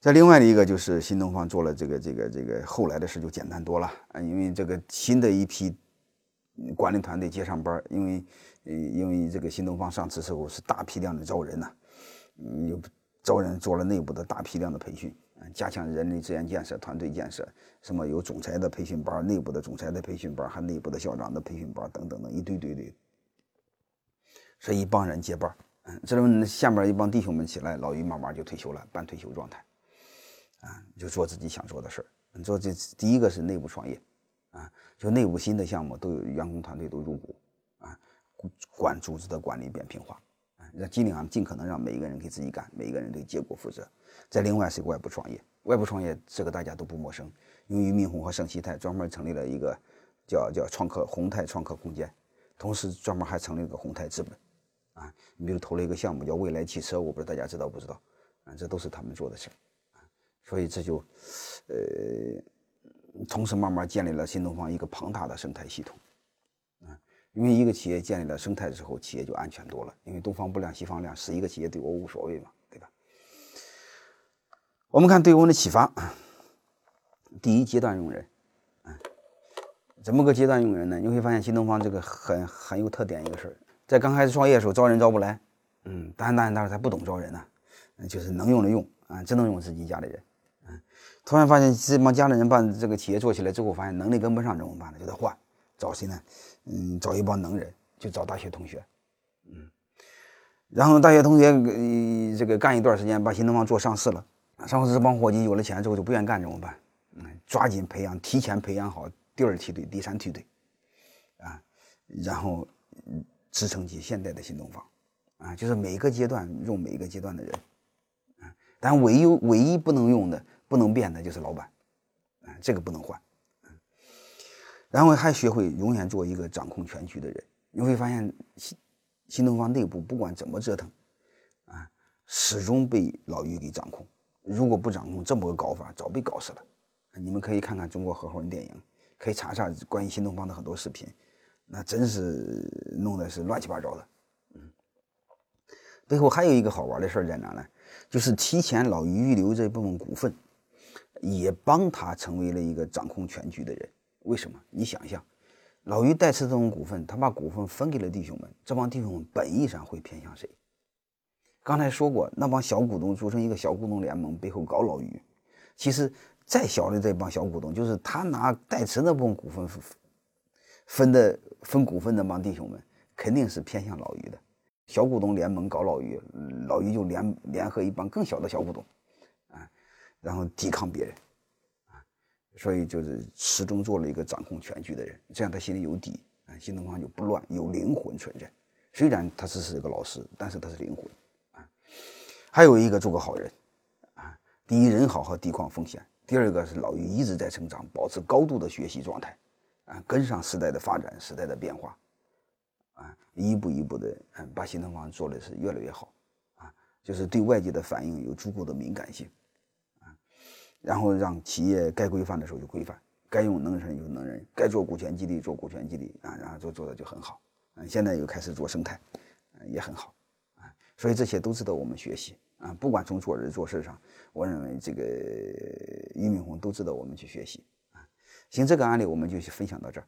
再另外的一个就是新东方做了这个这个这个后来的事就简单多了啊，因为这个新的一批管理团队接上班，因为呃因为这个新东方上市时候是大批量的招人呐，嗯，有招人做了内部的大批量的培训，加强人力资源建设、团队建设，什么有总裁的培训班、内部的总裁的培训班，还内部的校长的培训班等等等一堆堆的，所以一帮人接班，嗯，这种下面一帮弟兄们起来，老于慢慢就退休了，半退休状态。啊，就做自己想做的事儿。你做这第一个是内部创业，啊，就内部新的项目都有员工团队都入股，啊，管组织的管理扁平化，啊，让尽量尽可能让每一个人给自己干，每一个人对结果负责。再另外是外部创业，外部创业这个大家都不陌生，因为俞敏洪和盛希泰专门成立了一个叫叫创客宏泰创客空间，同时专门还成立了个宏泰资本，啊，你比如投了一个项目叫未来汽车，我不知道大家知道不知道，啊，这都是他们做的事儿。所以这就，呃，同时慢慢建立了新东方一个庞大的生态系统，啊，因为一个企业建立了生态之后，企业就安全多了。因为东方不亮西方亮，是一个企业对我无所谓嘛，对吧？我们看对我们的启发，第一阶段用人，啊，怎么个阶段用人呢？你会发现新东方这个很很有特点一个事儿，在刚开始创业的时候招人招不来，嗯，当然当然当然他不懂招人呐，就是能用的用啊，只能用自己家的人。突然发现这帮家里人把这个企业做起来之后，发现能力跟不上怎么办呢？就得换，找谁呢？嗯，找一帮能人，就找大学同学，嗯，然后大学同学呃这个干一段时间，把新东方做上市了，上市这帮伙计有了钱之后就不愿意干怎么办？嗯，抓紧培养，提前培养好第二梯队、第三梯队，啊，然后支撑起现在的新东方，啊，就是每个阶段用每一个阶段的人，啊，但唯一唯一不能用的。不能变的就是老板，啊，这个不能换，然后还学会永远做一个掌控全局的人。你会发现新新东方内部不管怎么折腾，啊，始终被老于给掌控。如果不掌控，这么个搞法早被搞死了。你们可以看看中国合伙人电影，可以查查关于新东方的很多视频，那真是弄的是乱七八糟的。嗯，背后还有一个好玩的事儿在哪呢？就是提前老于预留这部分股份。也帮他成为了一个掌控全局的人。为什么？你想一想，老于代持这种股份，他把股份分给了弟兄们，这帮弟兄们本意上会偏向谁？刚才说过，那帮小股东组成一个小股东联盟，背后搞老于。其实再小的这帮小股东，就是他拿代持那部分股份分的分股份那帮弟兄们，肯定是偏向老于的。小股东联盟搞老于，老于就联联合一帮更小的小股东。然后抵抗别人，啊，所以就是始终做了一个掌控全局的人，这样他心里有底啊，新东方就不乱，有灵魂存在。虽然他只是一个老师，但是他是灵魂啊。还有一个做个好人啊，第一人好和地抗风险，第二个是老于一直在成长，保持高度的学习状态啊，跟上时代的发展，时代的变化啊，一步一步的嗯，把新东方做的是越来越好啊，就是对外界的反应有足够的敏感性。然后让企业该规范的时候就规范，该用能人用能人，该做股权激励做股权激励啊，然后做做的就很好。嗯，现在又开始做生态，也很好啊。所以这些都值得我们学习啊。不管从做人做事上，我认为这个俞敏洪都值得我们去学习啊。行，这个案例我们就分享到这儿。